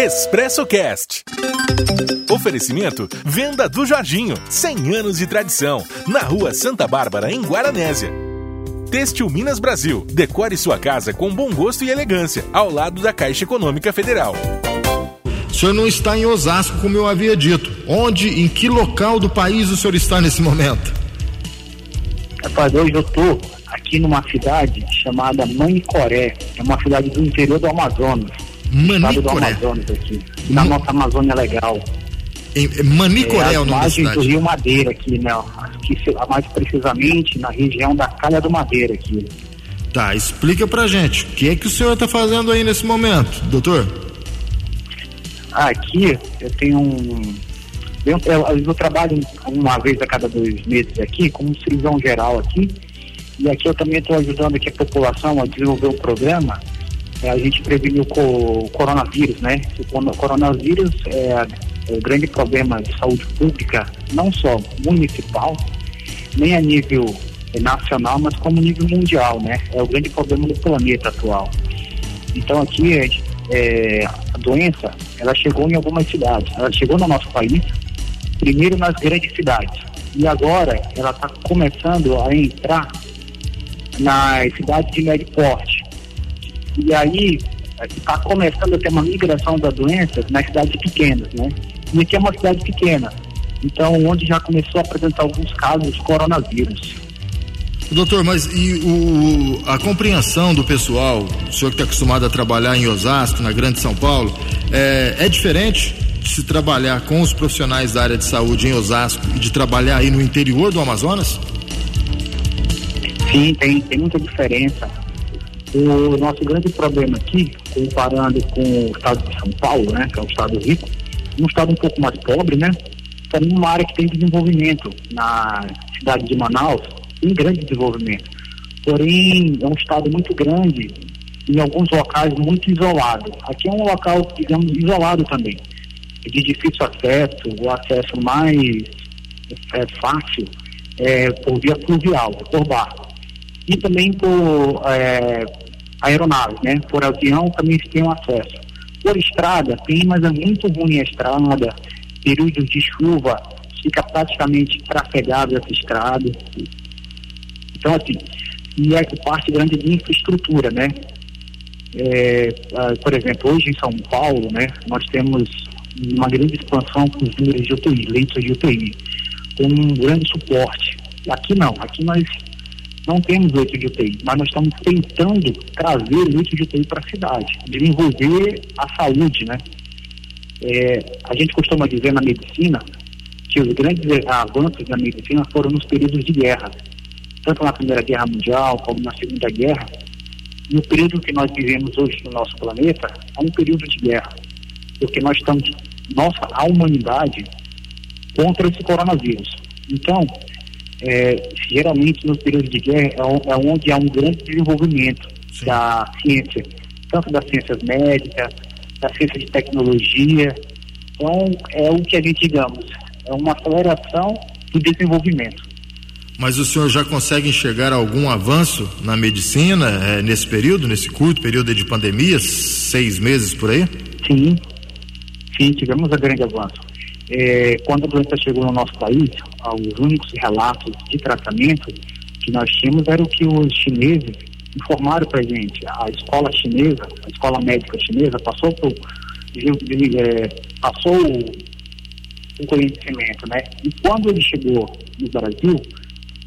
Expresso Cast. Oferecimento Venda do Jorginho, 100 anos de tradição, na Rua Santa Bárbara, em Guaranésia. Têxtil Minas Brasil, decore sua casa com bom gosto e elegância, ao lado da Caixa Econômica Federal. O senhor não está em Osasco, como eu havia dito. Onde, em que local do país o senhor está nesse momento? Rapaz, hoje eu estou aqui numa cidade chamada Manicoré. É uma cidade do interior do Amazonas. Manicoré. Aqui. Na nossa Amazônia legal. Em Manicoré é, o as nome da margens do cidade. Rio Madeira aqui, né? Aqui, mais precisamente na região da Calha do Madeira aqui. Tá, explica pra gente. O que é que o senhor está fazendo aí nesse momento, doutor? Ah, aqui eu tenho um. Eu, eu- eu trabalho uma vez a cada dois meses aqui, como cirurgião geral aqui, e aqui eu também estou ajudando aqui a população a desenvolver um programa. É, a gente prevenir o, co- o coronavírus, né? O coronavírus é, é o grande problema de saúde pública, não só municipal, nem a nível eh, nacional, mas como nível mundial, né? É o grande problema do planeta atual. Então aqui é, a doença, ela chegou em algumas cidades. Ela chegou no nosso país, primeiro nas grandes cidades. E agora ela está começando a entrar nas cidades de médio porte. E aí está começando a ter uma migração da doença nas cidades pequenas, né? E aqui é uma cidade pequena. Então, onde já começou a apresentar alguns casos de coronavírus. Doutor, mas e o, a compreensão do pessoal, o senhor que está acostumado a trabalhar em Osasco, na Grande São Paulo, é, é diferente de se trabalhar com os profissionais da área de saúde em Osasco e de trabalhar aí no interior do Amazonas? Sim, tem, tem muita diferença. O nosso grande problema aqui, comparando com o estado de São Paulo, né, que é um estado rico, um estado um pouco mais pobre, né, também uma área que tem desenvolvimento. Na cidade de Manaus, tem grande desenvolvimento. Porém, é um estado muito grande, em alguns locais muito isolado. Aqui é um local, digamos, isolado também, de difícil acesso, o acesso mais é, fácil é por via fluvial, por barco e também por é, aeronaves, né? Por avião também se tem um acesso. Por estrada tem, mas é muito ruim a estrada. Períodos de chuva fica praticamente trafegado essa estrada. Então assim, e é parte grande de infraestrutura, né? É, ah, por exemplo, hoje em São Paulo, né? Nós temos uma grande expansão com os números de UTI, leitos de UTI, com um grande suporte. Aqui não, aqui nós não temos leito de UTI, mas nós estamos tentando trazer leito de UTI para a cidade, desenvolver a saúde, né? É, a gente costuma dizer na medicina que os grandes avanços da medicina foram nos períodos de guerra, tanto na Primeira Guerra Mundial como na Segunda Guerra. E o período que nós vivemos hoje no nosso planeta é um período de guerra, porque nós estamos, nossa, a humanidade, contra esse coronavírus. Então, é, geralmente nos períodos de guerra é, é onde há um grande desenvolvimento Sim. da ciência, tanto das ciências médicas, da ciência de tecnologia. Então, é o que a gente, digamos, é uma aceleração do desenvolvimento. Mas o senhor já consegue enxergar algum avanço na medicina eh, nesse período, nesse curto período de pandemia, seis meses por aí? Sim, sim, tivemos um grande avanço. É, quando a doença chegou no nosso país, os únicos relatos de tratamento que nós tínhamos eram que os chineses informaram para gente. A escola chinesa, a escola médica chinesa, passou por, é, passou o conhecimento, né? E quando ele chegou no Brasil,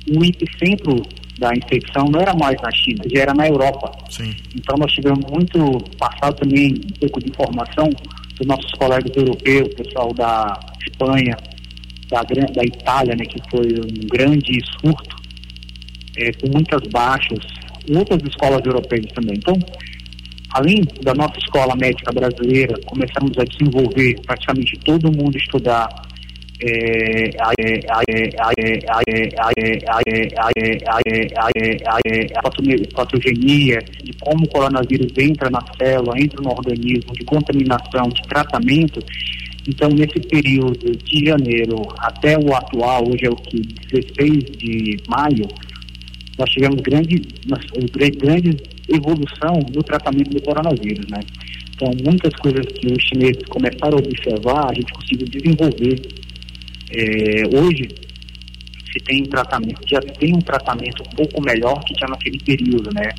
o epicentro da infecção não era mais na China, já era na Europa. Sim. Então nós tivemos muito passado também um pouco de informação dos nossos colegas europeus, pessoal da Espanha, da, da Itália, né, que foi um grande surto, é, com muitas baixas, outras escolas europeias também. Então, além da nossa escola médica brasileira, começamos a desenvolver praticamente todo mundo estudar a patogenia, de como o coronavírus entra na célula, entra no organismo, de contaminação, de tratamento, então, nesse período de janeiro até o atual, hoje é o que 16 de maio, nós tivemos grande, nós- grande, evolução no tratamento do coronavírus, né? Então, muitas coisas que os chineses começaram a observar, a gente conseguiu desenvolver. É, hoje, se tem um tratamento, já tem um tratamento um pouco melhor que já naquele período, né?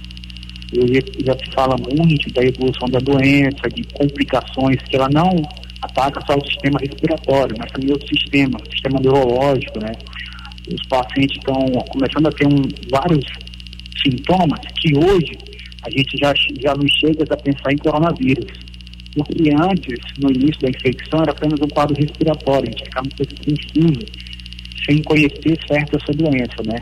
Hoje já se fala muito da evolução da doença, de complicações, que ela não ataca só o sistema respiratório, mas também o sistema, o sistema neurológico, né? Os pacientes estão começando a ter um, vários sintomas que hoje a gente já, já não chega a pensar em coronavírus. Porque antes, no início da infecção, era apenas um quadro respiratório, a gente ficava um pouco confuso, sem conhecer certo essa doença, né?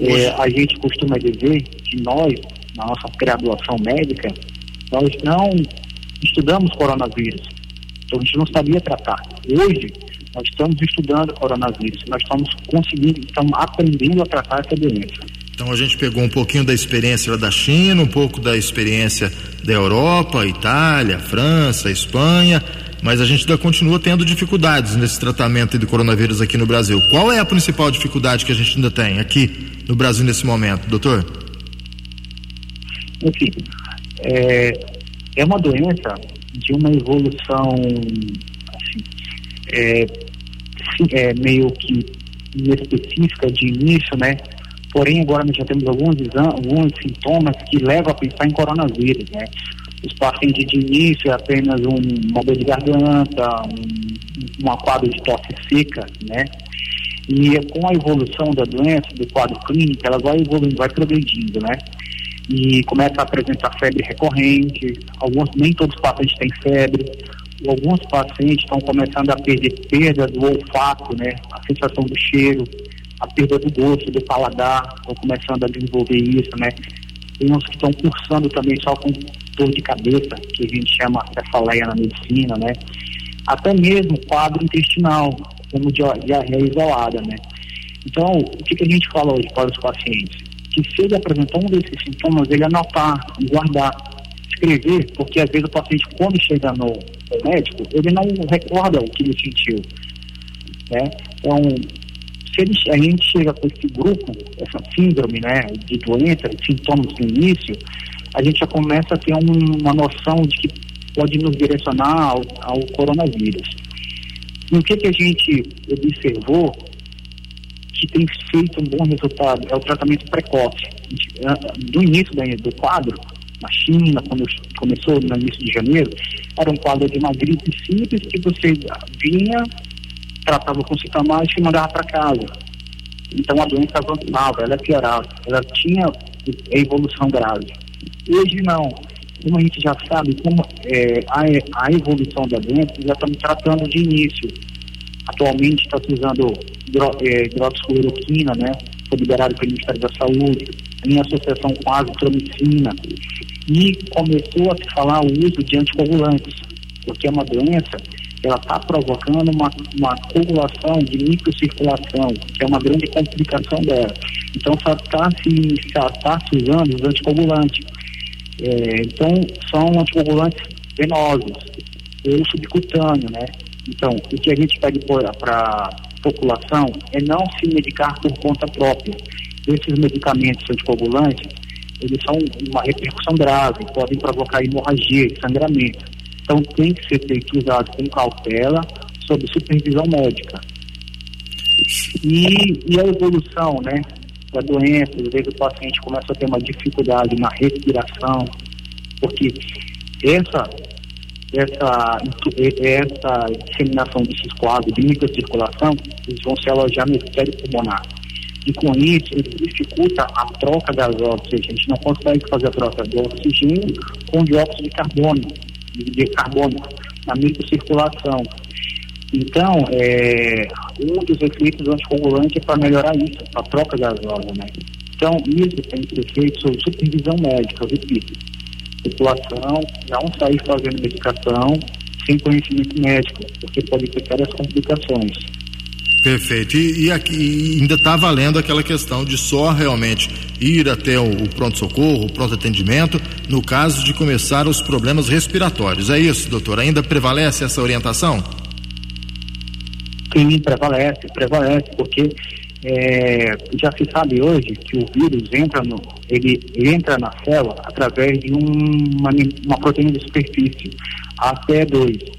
É, a gente costuma dizer que nós, na nossa graduação médica, nós não estudamos coronavírus, então a gente não sabia tratar. Hoje, nós estamos estudando coronavírus, nós estamos conseguindo, estamos aprendendo a tratar essa doença. Então a gente pegou um pouquinho da experiência da China, um pouco da experiência da Europa, Itália, França, Espanha, mas a gente ainda continua tendo dificuldades nesse tratamento de coronavírus aqui no Brasil. Qual é a principal dificuldade que a gente ainda tem aqui no Brasil nesse momento, doutor? Enfim, é, é uma doença de uma evolução assim, é, é, meio que específica de início, né? Porém, agora nós já temos alguns, alguns sintomas que levam a pensar em coronavírus, né? Os pacientes de início é apenas um, uma de garganta, um, uma quadro de tosse seca, né? E com a evolução da doença, do quadro clínico, ela vai evoluindo, vai progredindo, né? E começa a apresentar febre recorrente, alguns, nem todos os pacientes têm febre, alguns pacientes estão começando a perder perda do olfato, né? A sensação do cheiro, a perda do gosto, do paladar, estão começando a desenvolver isso, né? Tem uns que estão cursando também só com dor de cabeça, que a gente chama cefaleia na medicina, né? Até mesmo quadro intestinal, como diarreia isolada, né? Então, o que, que a gente fala hoje para os pacientes? Que se ele apresentar um desses sintomas, ele anotar, guardar, escrever, porque às vezes o paciente, quando chega no médico, ele não recorda o que ele sentiu, né? Então, se ele, a gente chega com esse grupo, essa síndrome, né, de doença, de sintomas no início, a gente já começa a ter um, uma noção de que pode nos direcionar ao, ao coronavírus. E o que, que a gente observou que tem feito um bom resultado é o tratamento precoce. Do início do quadro, na China, quando começou no início de janeiro, era um quadro de uma gripe simples que você vinha, tratava com sintomática e mandava para casa. Então a doença avançava, ela piorava, ela tinha evolução grave. Hoje não. Como a gente já sabe, como é, a, a evolução da doença, já estamos tratando de início. Atualmente está se usando é, hidroxicloroquina, né? Foi liberado pelo Ministério da Saúde, em associação com azitromicina. E começou a se falar o uso de anticoagulantes, porque é uma doença ela está provocando uma, uma coagulação de microcirculação, que é uma grande complicação dela. Então, só está se, tá se usando os anticoagulantes. É, então, são anticoagulantes venosos, ou subcutâneo, né? Então, o que a gente pede para a população é não se medicar por conta própria. Esses medicamentos anticoagulantes, eles são uma repercussão grave, podem provocar hemorragia, sangramento. Então, tem que ser feito usado com cautela, sob supervisão médica. E, e a evolução, né? da doença, às vezes o paciente começa a ter uma dificuldade na respiração, porque essa, essa, essa disseminação desses quadros de microcirculação, eles vão se alojar no epitélio pulmonar. E com isso, ele dificulta a troca das seja, a gente não consegue fazer a troca do oxigênio com dióxido de carbono, de carbono na microcirculação. Então, é, um dos efeitos do anticoagulante é para melhorar isso, a troca gasosa, né? Então, isso tem que ser feito sob supervisão médica, eu repito. População não sair fazendo medicação sem conhecimento médico, porque pode ter várias complicações. Perfeito. E, e aqui ainda está valendo aquela questão de só realmente ir até o, o pronto-socorro, o pronto-atendimento, no caso de começar os problemas respiratórios. É isso, doutor? Ainda prevalece essa orientação? Sim, prevalece, prevalece, porque é, já se sabe hoje que o vírus entra no, ele entra na célula através de um, uma, uma proteína de superfície, ACE2.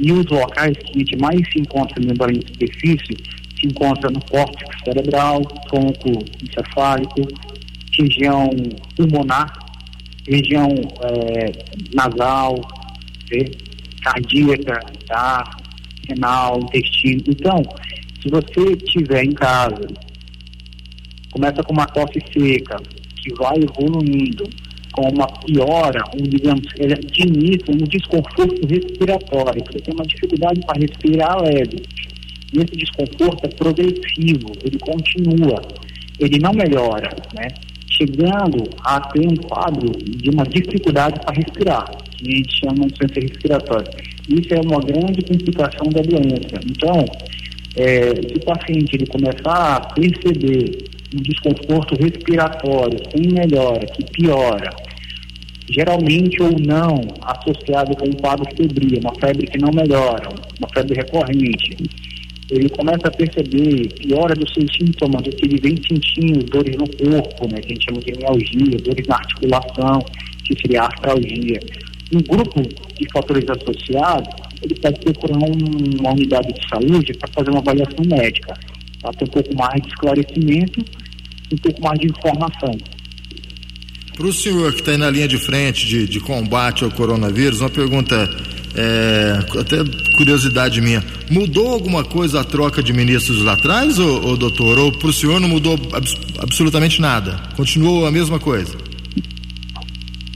E os locais que a gente mais se encontra na membrana de superfície se encontra no córtex cerebral, tronco encefálico, região pulmonar, região é, nasal, né, cardíaca, tá, renal, intestino. Então, se você tiver em casa, começa com uma tosse seca, que vai evoluindo, com uma piora, um, digamos, de início, um desconforto respiratório, você tem uma dificuldade para respirar leve. E esse desconforto é progressivo, ele continua, ele não melhora, né? Chegando a ter um quadro de uma dificuldade para respirar, que a gente chama de doença respiratória. Isso é uma grande complicação da doença. Então, é, se o paciente ele começar a perceber um desconforto respiratório sem melhora, que piora, geralmente ou não associado com um quadro febril, uma febre que não melhora, uma febre recorrente, ele começa a perceber piora dos seus sintomas, do que ele vem sentindo, dores no corpo, né, que a gente chama de mialgia, dores na articulação, que seria a artralgia. Um grupo de fatores associados ele pode procurar um, uma unidade de saúde para fazer uma avaliação médica, para ter um pouco mais de esclarecimento e um pouco mais de informação. Para o senhor que está aí na linha de frente de, de combate ao coronavírus, uma pergunta, é, até curiosidade minha, mudou alguma coisa a troca de ministros lá atrás, ou, ou doutor? Ou para o senhor não mudou abs absolutamente nada? Continuou a mesma coisa?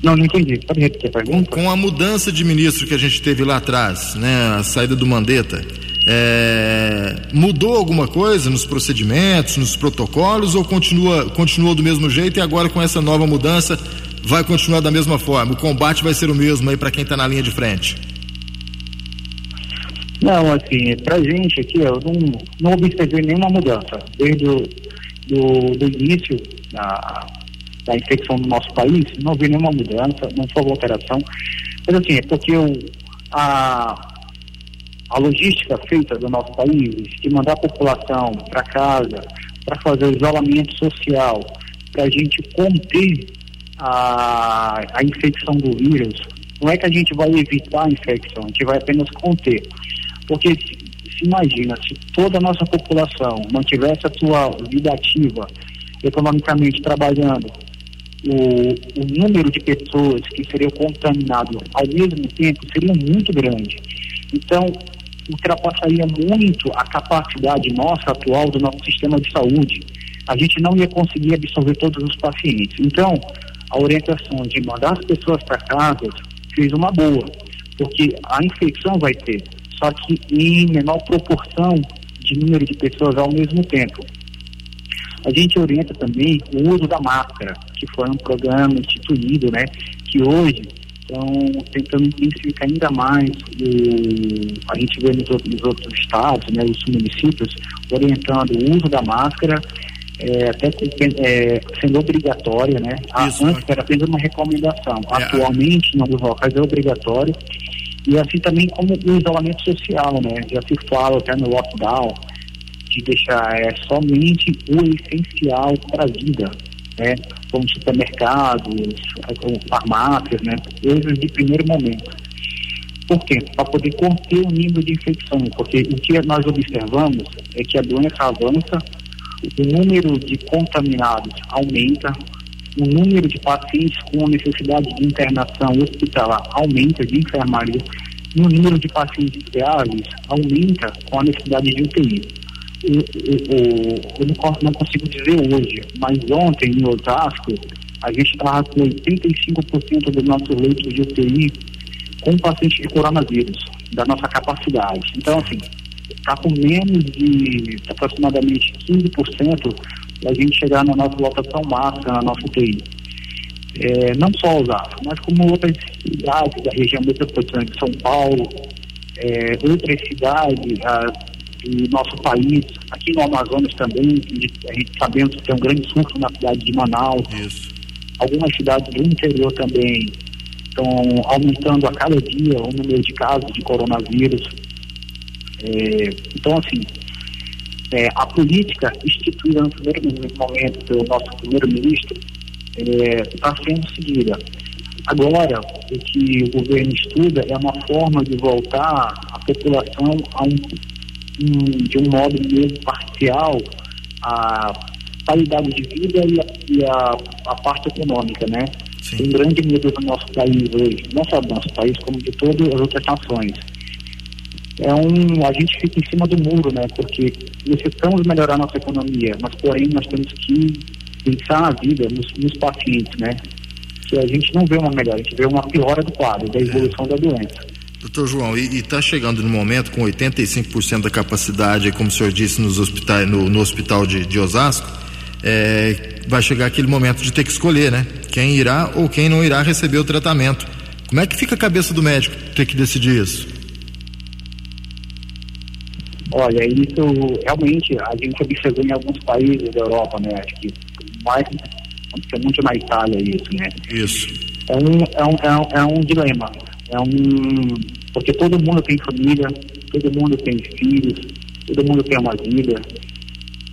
Não, não entendi. Pode repetir a pergunta? Com a mudança de ministro que a gente teve lá atrás, né, a saída do Mandetta, é, mudou alguma coisa nos procedimentos, nos protocolos ou continua, continuou do mesmo jeito e agora com essa nova mudança vai continuar da mesma forma? O combate vai ser o mesmo aí para quem está na linha de frente? Não, assim, pra gente aqui, eu não, não observei nenhuma mudança. Desde o do, do início da, da infecção no nosso país, não vi nenhuma mudança, não foi alteração. Mas assim, é porque o, a, a logística feita do nosso país, de mandar a população para casa, para fazer o isolamento social, para a gente conter a, a infecção do vírus, não é que a gente vai evitar a infecção, a gente vai apenas conter. Porque se imagina, se toda a nossa população mantivesse a sua vida ativa, economicamente trabalhando, o, o número de pessoas que seriam contaminadas ao mesmo tempo seria muito grande. Então, ultrapassaria muito a capacidade nossa atual do nosso sistema de saúde. A gente não ia conseguir absorver todos os pacientes. Então, a orientação de mandar as pessoas para casa fez uma boa, porque a infecção vai ter, só que em menor proporção de número de pessoas ao mesmo tempo. A gente orienta também o uso da máscara, que foi um programa instituído, né, que hoje estão tentando intensificar ainda mais o, a gente vê nos outros, nos outros estados, né, os municípios, orientando o uso da máscara, é, até é, sendo obrigatória, né? Isso, Antes era apenas uma recomendação. É. Atualmente, em alguns locais é obrigatório. E assim também como o isolamento social, né? Já se fala até no lockdown, de deixar é, somente o essencial para a vida, né? Como supermercados, como farmácias, né? coisas de primeiro momento. Por quê? Para poder conter o nível de infecção, porque o que nós observamos é que a doença avança, o número de contaminados aumenta, o número de pacientes com necessidade de internação hospitalar aumenta, de enfermaria, e o número de pacientes graves aumenta com a necessidade de UTI eu, eu, eu não, consigo dizer hoje, mas ontem em Osasco, a gente estava com 85% dos nossos leitos de UTI com pacientes de coronavírus, da nossa capacidade. Então, assim, está com menos de aproximadamente 15% para a gente chegar na nossa lotação máxima, na nossa UTI. É, não só Osasco, mas como outras cidades da região metropolitana de São Paulo, é, outras cidades, nosso país, aqui no Amazonas também, a gente sabemos que tem um grande surto na cidade de Manaus. Isso. Algumas cidades do interior também estão aumentando a cada dia o número de casos de coronavírus. É, então, assim, É, a política instituída no primeiro momento pelo nosso primeiro-ministro está é, sendo seguida. Agora, o que o governo estuda é uma forma de voltar a população a um de um modo mesmo parcial a qualidade de vida e a, e a, a parte econômica, né? Sim. Um grande medo do nosso país hoje, não só do nosso país, como de todas as outras nações. É um, a gente fica em cima do muro, né? Porque necessitamos melhorar nossa economia, mas porém nós temos que pensar na vida, nos, nos pacientes, né? Que a gente não vê uma melhora, a gente vê uma piora do quadro, da evolução da doença. Doutor João, e está chegando no momento com 85% da capacidade, como o senhor disse, nos hospitais, no, no hospital de, de Osasco, é, vai chegar aquele momento de ter que escolher, né? Quem irá ou quem não irá receber o tratamento. Como é que fica a cabeça do médico ter que decidir isso? Olha, isso realmente a gente observou em alguns países da Europa, né? Acho que mais, aconteceu muito na Itália isso, né? Isso. É um, é um, é um, é um dilema. É um. Porque todo mundo tem família, todo mundo tem filhos, todo mundo tem uma vida,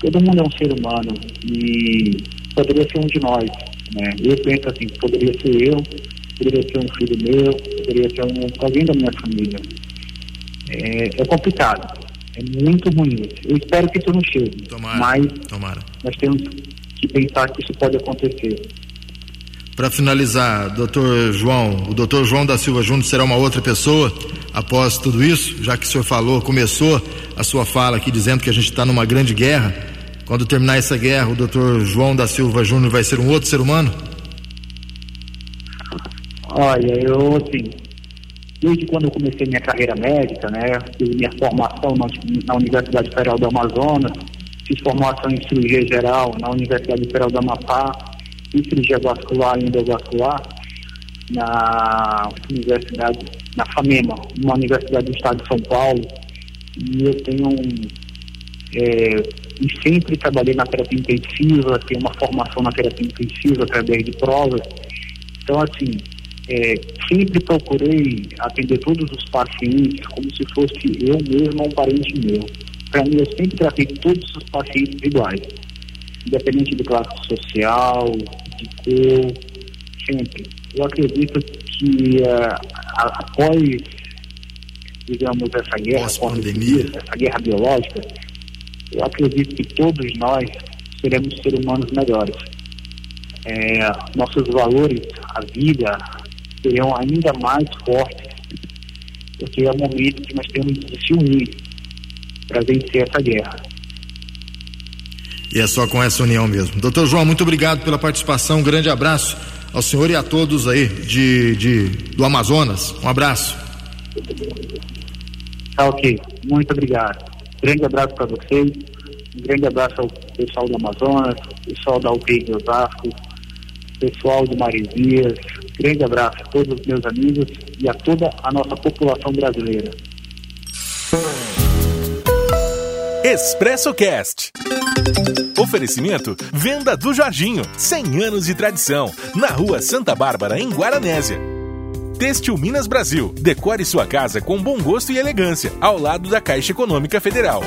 todo mundo é um ser humano e poderia ser um de nós, né? Eu penso assim, poderia ser eu, poderia ser um filho meu, poderia ser um, alguém da minha família. É, é complicado, é muito ruim. Eu espero que isso não chegue, tomara, mas tomara. nós temos que pensar que isso pode acontecer. Para finalizar, doutor João, o doutor João da Silva Júnior será uma outra pessoa após tudo isso, já que o senhor falou, começou a sua fala aqui dizendo que a gente está numa grande guerra. Quando terminar essa guerra, o doutor João da Silva Júnior vai ser um outro ser humano? Olha, eu assim, desde quando eu comecei minha carreira médica, né, fiz minha formação na, Universidade Federal do Amazonas, fiz formação em cirurgia geral na Universidade Federal do Amapá, cirurgia vascular e endovascular na Universidade, na FAMEMA, uma universidade do estado de São Paulo, e eu tenho é, e sempre trabalhei na terapia intensiva, tenho uma formação na terapia intensiva através de provas. Então, assim, é, sempre procurei atender todos os pacientes como se fosse eu mesmo ou um parente meu. Para mim, eu sempre tratei todos os pacientes iguais, independente de classe social, cor, sempre. Eu acredito que uh, após, digamos, essa guerra, pandemia, essa guerra biológica, eu acredito que todos nós seremos seres humanos melhores. É, nossos valores, a vida, serão ainda mais fortes, porque é o momento que nós temos de se unir para vencer essa guerra. E é só com essa união mesmo. Doutor João, muito obrigado pela participação. Um grande abraço ao senhor e a todos aí de, de do Amazonas. Um abraço. Tá ok. Muito obrigado. Grande abraço para vocês. Um grande abraço ao pessoal do Amazonas, pessoal da UTI de Osasco, pessoal de Maresias, Grande abraço a todos os meus amigos e a toda a nossa população brasileira. Expresso Cast. Oferecimento Venda do Jorginho, 100 anos de tradição, na Rua Santa Bárbara, em Guaranésia. Têxtil Minas Brasil, decore sua casa com bom gosto e elegância, ao lado da Caixa Econômica Federal.